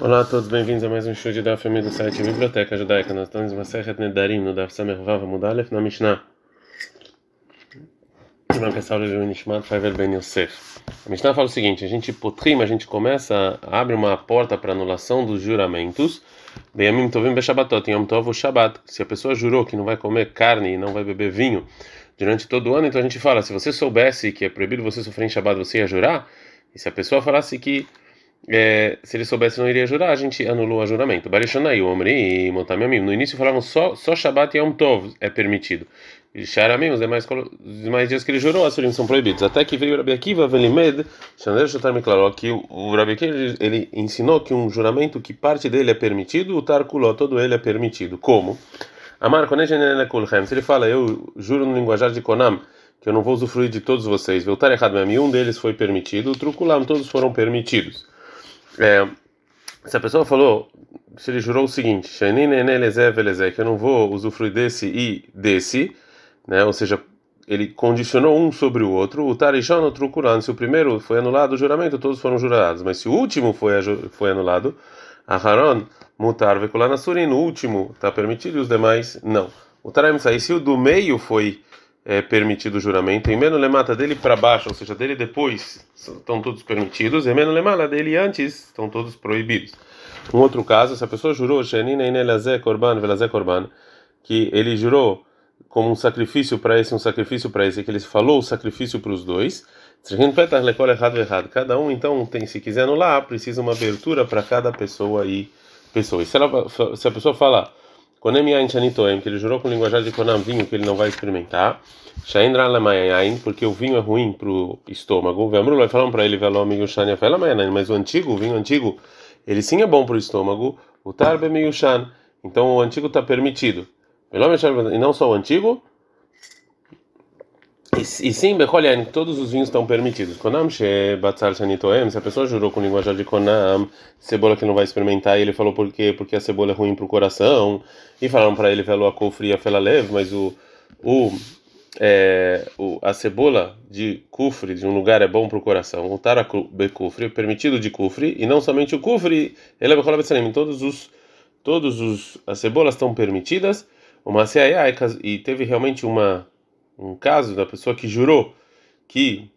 Olá a todos, bem-vindos a mais um show de da família do site Biblioteca Judaica. Nós estamos em Masechet Nedarim, no Daf Samer Vav Mudalef, na Mishnah. Uma pessoa de Nishmat Faivel Ben Yosef. A Mishnah fala o seguinte: a gente potrim, a gente começa, abre uma porta para anulação dos juramentos. Beyamim Tovim Beshabatot, Yom Tov Shabbat. Se a pessoa jurou que não vai comer carne e não vai beber vinho durante todo o ano, então a gente fala: se você soubesse que é proibido você sofrer em Shabbat, você ia jurar? E se a pessoa falasse que é, se ele soubesse não iria jurar, a gente anulou o juramento. Barishonai, Omri e Motamimim. No início falavam só, só Shabbat e Yom Tov é permitido. E os demais, os demais dias que ele jurou, as são proibidos. Até que veio o Rabi Akiva, Velimed, Shotar me declarou que o Rabi Akiva ele ensinou que um juramento que parte dele é permitido, o Tarkuló, todo ele é permitido. Como? Amar, se ele fala, eu juro no linguajar de Konam, que eu não vou usufruir de todos vocês, Veltar errado um deles foi permitido, o Trukulam, todos foram permitidos. É, se a pessoa falou, se ele jurou o seguinte, que eu não vou usufruir desse e desse, né? ou seja, ele condicionou um sobre o outro, o Tarishon o Trukuran, se o primeiro foi anulado o juramento, todos foram jurados, mas se o último foi, foi anulado, a Haron, Mutar, Vekulana Surin, o último está permitido e os demais não. O Taraim sai, se o do meio foi é, permitido o juramento, e menos lemata dele para baixo, ou seja, dele depois, estão todos permitidos, e menos lemata dele antes, estão todos proibidos. Um outro caso, se a pessoa jurou, que ele jurou como um sacrifício para esse, um sacrifício para esse, que ele falou o sacrifício para os dois, cada um então tem, se quiser anular, precisa uma abertura para cada pessoa e pessoa. E se, ela, se a pessoa falar Konem Yain que ele jurou com linguajar de Konam vinho que ele não vai experimentar. Shaindra Lamayain, porque o vinho é ruim para o estômago. Vemru vai falar para ele, Velo amigo Shania mas o antigo, o vinho antigo, ele sim é bom para o estômago. O Tarbe Miyushan, então o antigo está permitido. E não só o antigo, e, sim, Becholien, todos os vinhos estão permitidos. Konam Batzar Shanitoem, se a pessoa jurou com linguajar de Konam, cebola que não vai experimentar, e ele falou por quê? Porque a cebola é ruim para o coração. E falaram para ele, velo a kufri a leve, mas o, o, é, o, a cebola de kufri, de um lugar, é bom para o coração. O tarabe kufri é permitido de kufri, e não somente o kufri, ele é Betzalim, todos os, todos os, as cebolas estão permitidas. O e teve realmente uma um caso da pessoa que jurou que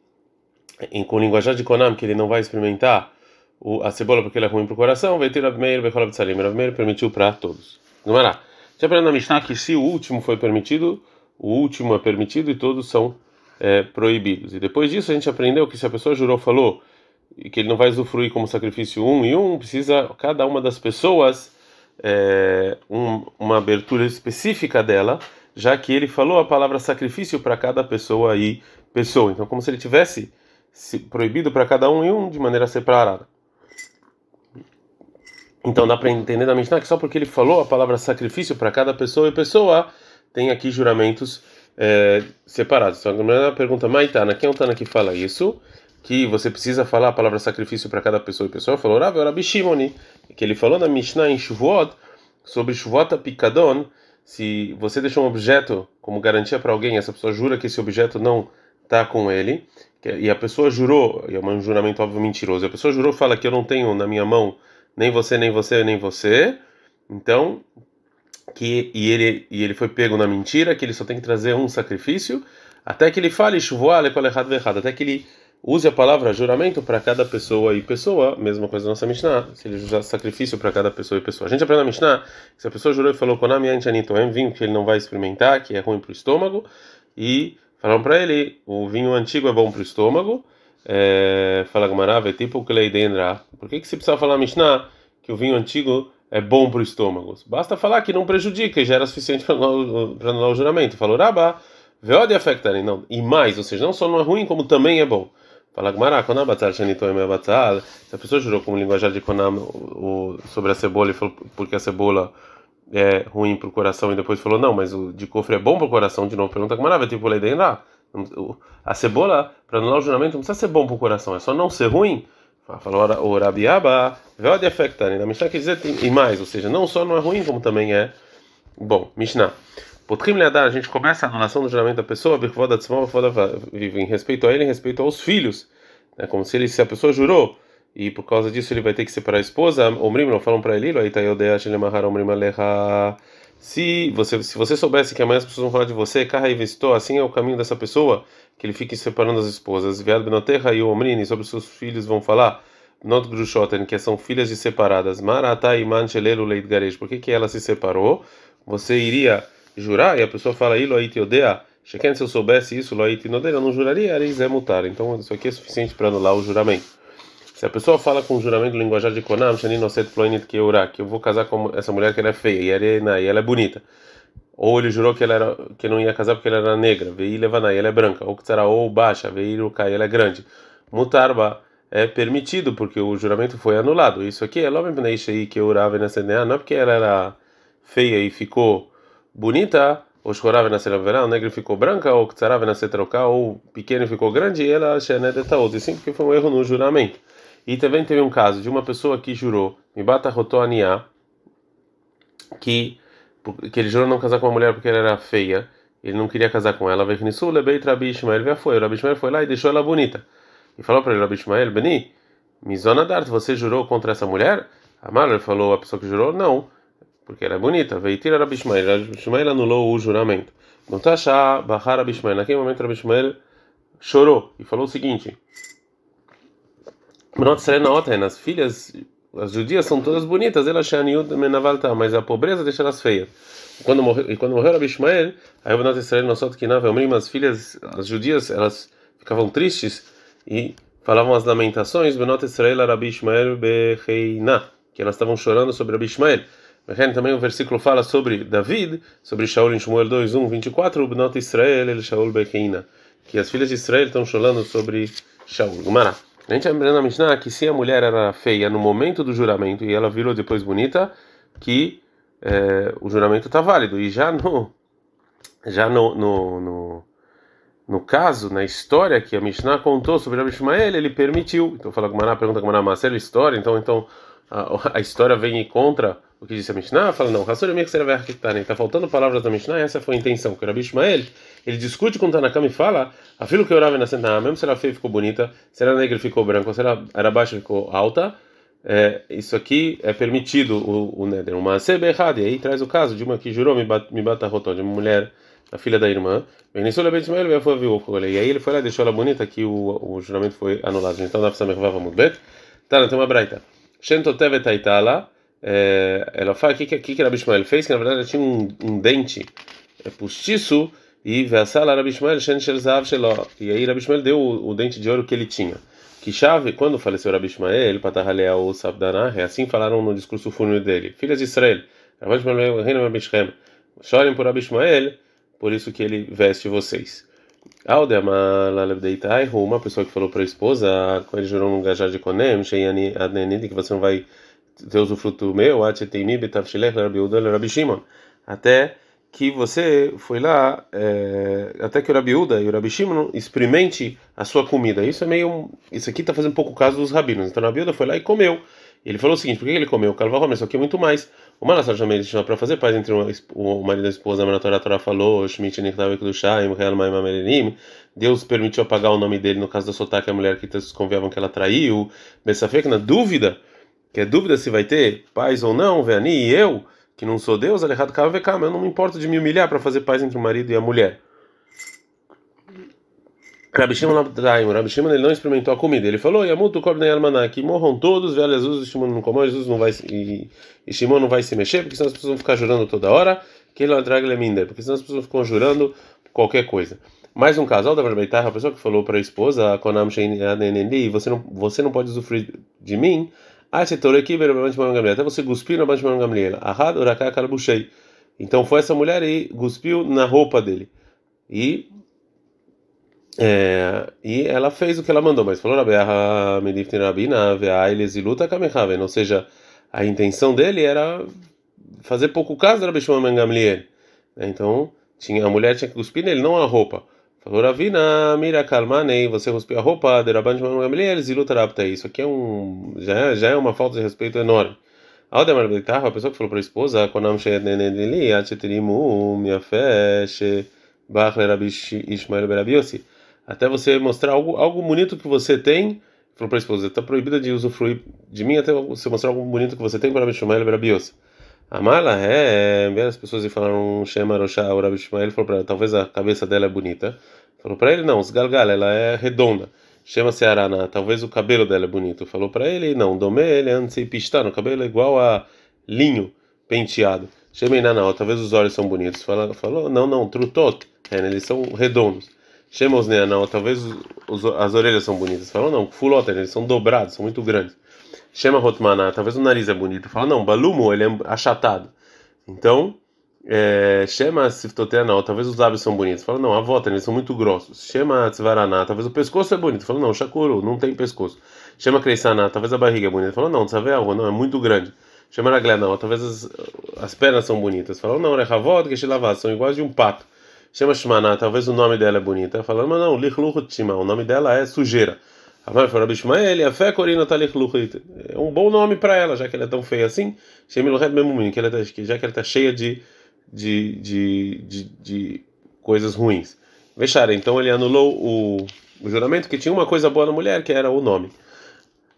em, com linguajar de Konam que ele não vai experimentar o, a cebola porque ela é ruim para o coração, vai ter Rav Meir, vai falar Rav Meir permitiu para todos. Era? Já aprendendo na Mishnah que se o último foi permitido, o último é permitido e todos são é, proibidos. E depois disso a gente aprendeu que se a pessoa jurou, falou e que ele não vai usufruir como sacrifício um e um, precisa cada uma das pessoas é, um, uma abertura específica dela já que ele falou a palavra sacrifício para cada pessoa e pessoa. Então, como se ele tivesse proibido para cada um e um de maneira separada. Então, dá para entender da Mishnah que só porque ele falou a palavra sacrifício para cada pessoa e pessoa, tem aqui juramentos é, separados. Então, a primeira pergunta, Maitana, quem é o Tana que fala isso? Que você precisa falar a palavra sacrifício para cada pessoa e pessoa? Falou Rav Rabi Shimoni, que ele falou na Mishnah em Shavuot sobre Shavuot Pikadon, se você deixou um objeto como garantia para alguém, essa pessoa jura que esse objeto não está com ele, e a pessoa jurou, e é um juramento óbvio mentiroso, a pessoa jurou fala que eu não tenho na minha mão nem você, nem você, nem você, então que e ele e ele foi pego na mentira, que ele só tem que trazer um sacrifício, até que ele fale até que ele use a palavra juramento para cada pessoa e pessoa, mesma coisa da nossa Mishnah, se ele usar sacrifício para cada pessoa e pessoa. A gente aprende na Mishnah que se a pessoa jurou e falou Konami Anchanitoem, vinho que ele não vai experimentar, que é ruim para o estômago, e falaram para ele, o vinho antigo é bom para o estômago, é, fala Gamarava, é tipo o Kleidendra. Por que, que você precisa falar na Mishnah que o vinho antigo é bom para o estômago? Basta falar que não prejudica e já era suficiente para anular o juramento. Falou Rabá, veode afectarem, não, e mais, ou seja, não só não é ruim, como também é bom. Fala Gmará, Konam Batzal Shanitoim Batzal. Se a pessoa jurou como linguajar de Konam sobre a cebola e falou porque a cebola é ruim para o coração e depois falou não, mas o de cofre é bom para o coração, de novo pergunta Gmará, vai tipo lei lá. A cebola, para anular o juramento, não precisa ser bom para o coração, é só não ser ruim. Falou o Rabiaba, veio de afectar, na Mishnah quer dizer e mais, ou seja, não só não é ruim, como também é bom. Mishnah. Potrim Leadar, a gente começa a anulação do juramento da pessoa, em respeito a ele, em respeito aos filhos. Né? Como se, ele, se a pessoa jurou e por causa disso ele vai ter que separar a esposa. Omrim não falam para ele, aí tá se você se você soubesse que amanhã as pessoas vão falar de você, carra e assim é o caminho dessa pessoa, que ele fique separando as esposas. Viado benoterra e omrini sobre seus filhos vão falar. Not grushoten, que são filhas de separadas. Marata e manchelelo leit garesh. Por que que ela se separou? Você iria jurar e a pessoa fala ilo aí odea. Sheken, se eu soubesse isso, lo aí eu não juraria, eles é mutar. Então isso aqui é suficiente para anular o juramento. Se a pessoa fala com o juramento linguajar de Konam, Keura, que eu vou casar com essa mulher que ela é feia e ela, e ela é bonita. Ou ele jurou que ela era que não ia casar porque ela era negra, veio levanai, ela é branca. Ou que ou baixa, veio cai, ela é grande. Mutarba é permitido porque o juramento foi anulado. Isso aqui é logo aí que urava nessa não é porque ela era feia e ficou bonita, ou chorava na verão, o negro ficou branca, ou será na trocar, ou pequeno ficou grande, e ela achei né, de sim porque foi um erro no juramento. E também teve um caso de uma pessoa que jurou, Mibata Rotoania, que, que ele jurou não casar com uma mulher porque ela era feia, ele não queria casar com ela, veio nisso, lebei Rabi Ishmael, foi, o Rabi foi lá e deixou ela bonita. E falou para ele, Rabi Ishmael, Beni, Mizona Dart, você jurou contra essa mulher? Amar, ele falou, a pessoa que jurou, não, porque ela é bonita. Veio tirar Rabi Ishmael, Rabi Ishmael anulou o juramento. Não tá achar, barrar Rabi Ishmael. Naquele momento, Rabi Ishmael chorou e falou o seguinte: as filhas, as judias são todas bonitas, elas mas a pobreza deixa elas feias. Quando morreu, e quando morreu Rabi Ishmael, aí o Bnot Israel Nosot Kinav, as filhas, as judias, elas ficavam tristes e falavam as lamentações, Bnot Israel Rabi Ishmael Becheina, que elas estavam chorando sobre Rabi Ishmael. Também o versículo fala sobre David, sobre Shaul em Shmuel 2, 1, 24, o Bnot Israel, ele Shaul Becheina, que as filhas de Israel estão chorando sobre Shaul. Gumará. A gente aprendeu na Mishnah que se a mulher era feia no momento do juramento e ela virou depois bonita, que é, o juramento está válido. E já no já no, no, no, no, caso, na história que a Mishnah contou sobre Rabi Ishmael, ele permitiu. Então fala com pergunta com mas é história, então então a, a história vem contra o que disse a Mishnah, fala não, está faltando palavras da Mishnah, essa foi a intenção, que o Rabi Ishmael, ele discute com o Tanakam e fala, afilo que orava na Sentana, mesmo se ela feia ficou bonita, se ela negra ficou branca, se ela era baixa ficou alta, é, isso aqui é permitido o, o Neder, uma errada, e aí traz o caso de uma que jurou me bata rotó, de uma mulher, a filha da irmã, e aí ele foi lá e deixou ela bonita, que o, o juramento foi anulado. Então dá para saber que vamos ver. Tá, tem uma braita. Shentotevet Aitala, é, ela fala que, que, que Ishmael fez, que na verdade ela tinha um, um dente é, postiço e Vesala Rabi Shen Shel Zav Shelo. E aí Rabi Ishmael deu o, o, dente de ouro que ele tinha. Que chave, quando faleceu Rabi Ishmael, Patahalea ou Sabdanah, assim falaram no discurso fúnebre dele: Filhas de Israel, Rabi Reino Rabi Shem, chorem por Rabi por isso que ele veste vocês. Uma pessoa que falou para a esposa, quando ele jurou num gajar de Konem, que você não vai ter usufruto meu, até que você foi lá, é, até que o Rabi e o Rabi Shimon experimente a sua comida. Isso é meio, isso aqui está fazendo um pouco caso dos rabinos. Então o Rabi foi lá e comeu. Ele falou o seguinte: por que ele comeu? Calva isso aqui é muito mais. O Malassar também deixou para fazer paz entre o marido e a esposa. A Torá, Torá falou: Deus permitiu apagar o nome dele no caso da sotaque, a mulher que desconfiavam que ela traiu. que na dúvida que é dúvida se vai ter paz ou não, Veani e eu, que não sou Deus, Alejado Kavekama, eu não me importo de me humilhar para fazer paz entre o marido e a mulher. Rabi Shimon ele não experimentou a comida. Ele falou: Yamutu Kobnei Almaná, que morram todos, velho Jesus, Shimon não comeu, Jesus não vai e, e Shimon não vai se mexer, porque senão as pessoas vão ficar jurando toda hora, que ele minder, porque senão as pessoas ficam jurando qualquer coisa. Mais um casal da Barbeitar, a pessoa que falou para a esposa, Konam você não você não pode sofrer de mim até você cuspiu na Gamliel. Ahad Uraká Karabushei. Então foi essa mulher e cuspiu na roupa dele. E é, e ela fez o que ela mandou, mas falou ou seja, a intenção dele era fazer pouco caso da Shimon Gamliel. Então, tinha a mulher tinha que cuspir nele, não a roupa. Falou Ravina, mira kalmanei, você cuspiu a roupa de Rabban Shimon Gamliel, zilutarapta. Isso aqui é um já é, já é uma falta de respeito enorme. Aldemar Beitar, a pessoa que falou para a esposa, Konam Shedneneli, Acheterimu, fé, Bachler Ishmael Berabiosi. Até você mostrar algo, algo bonito que você tem, falou para a esposa: está proibida de usufruir de mim até você mostrar algo bonito que você tem para me chamar ele Rabiosa. A mala é, as pessoas falaram Shema Roshá, o Rabi Ishmael falou para talvez a cabeça dela é bonita. Falou para ele, não, os galgal, ela é redonda. Chama-se Arana, talvez o cabelo dela é bonito. Falou para ele, não, Domé, ele antes pistano, o cabelo é igual a linho penteado. Chama Inanal, talvez os olhos são bonitos. Falou, falou não, não, Trutot, é, eles são redondos. Chama os Neanal, talvez os, as orelhas são bonitas. Falou, não, Fulot, eles são dobrados, são muito grandes. Chama Rotmaná, talvez o nariz é bonito. Fala, não, Balumo, ele é achatado. Então, é, chama Siftoteanal, talvez os lábios são bonitos. Fala, não, a volta, eles são muito grossos. Chama Tzvaraná, talvez o pescoço é bonito. Fala, não, Shakuru, não tem pescoço. Chama Kreisaná, talvez a barriga é bonita. Fala, não, Tzaveal, não, é muito grande. Chama Raglenal, talvez as, as pernas são bonitas. Fala, não, Rechavot, Geshilavat, são iguais de um pato. Chama Shmaná, talvez o nome dela é bonita. Fala, mas não, Lichluchut o nome dela é sujeira. A mãe falou, Bishmael, a fé corina talik luchit. É um bom nome para ela, já que ela é tão feia assim. Shemiluchet memumin, tá, já que ela está cheia de, de, de, de, de coisas ruins. Vexara, então ele anulou o, o juramento que tinha uma coisa boa na mulher, que era o nome.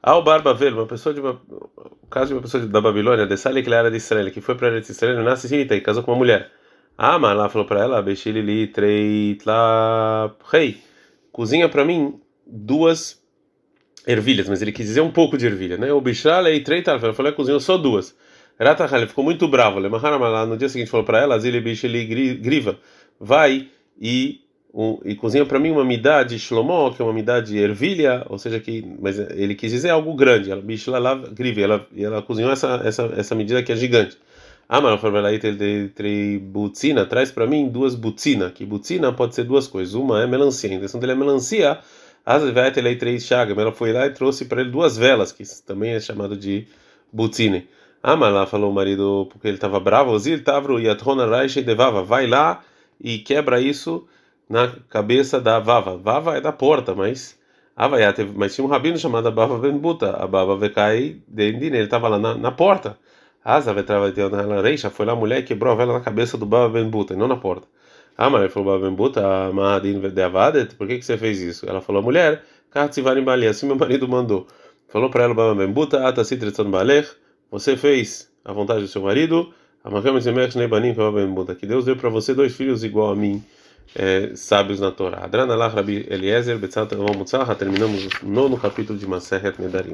Ao Barbavel, uma pessoa de uma, o caso de uma pessoa da Babilônia, de Sali, que era de Israel, que foi para Israel, nasce e casou com uma mulher. Ah, mas lá falou para ela, Bechilili, Treitla, rei, cozinha para mim duas ervilhas, mas ele quis dizer um pouco de ervilha, né? O Bishral e Treitar, ela falou, cozinhou só duas. Ratachal ficou muito bravo. No dia seguinte falou para ela, Zili Bisheli Griva, vai e um, e cozinha para mim uma midá de Shlomo, que é uma midá de ervilha, ou seja, que mas ele quis dizer algo grande. Ela Bishla lá griva, ela ela cozinhou essa essa medida que é gigante. Ah, mas falou ela entre butzina, traz para mim duas butzina, que butzina pode ser duas coisas. Uma é melancia, a intenção dele é melancia Azvet ele três chagas, ela foi lá e trouxe para ele duas velas, que também é chamado de butzine. Ah, mas lá falou o marido, porque ele estava bravo, Zil Tavro e Atrona Raish devava, vai lá e quebra isso na cabeça da Vava. Vava é da porta, mas mas tinha um rabino chamado Bava Ben Buta, a Bava Vekai Dendine, ele estava lá na, na porta. Asa Reisha foi lá a mulher e quebrou a vela na cabeça do Bava Ben Buta, e não na porta. Ah, mas ele falou, Babembuta, Mahadin Deavadet, por que, que você fez isso? Ela falou, mulher, Katzivarim Bali, assim meu marido mandou. Falou para ela, Babembuta, Atasitretzon Balech, você fez a vontade do seu marido, que Deus deu para você dois filhos igual a mim, é, sábios na Torá. Adrana lá, Rabi Eliezer, Betzat Terminamos o nono capítulo de Maseret Nedarim.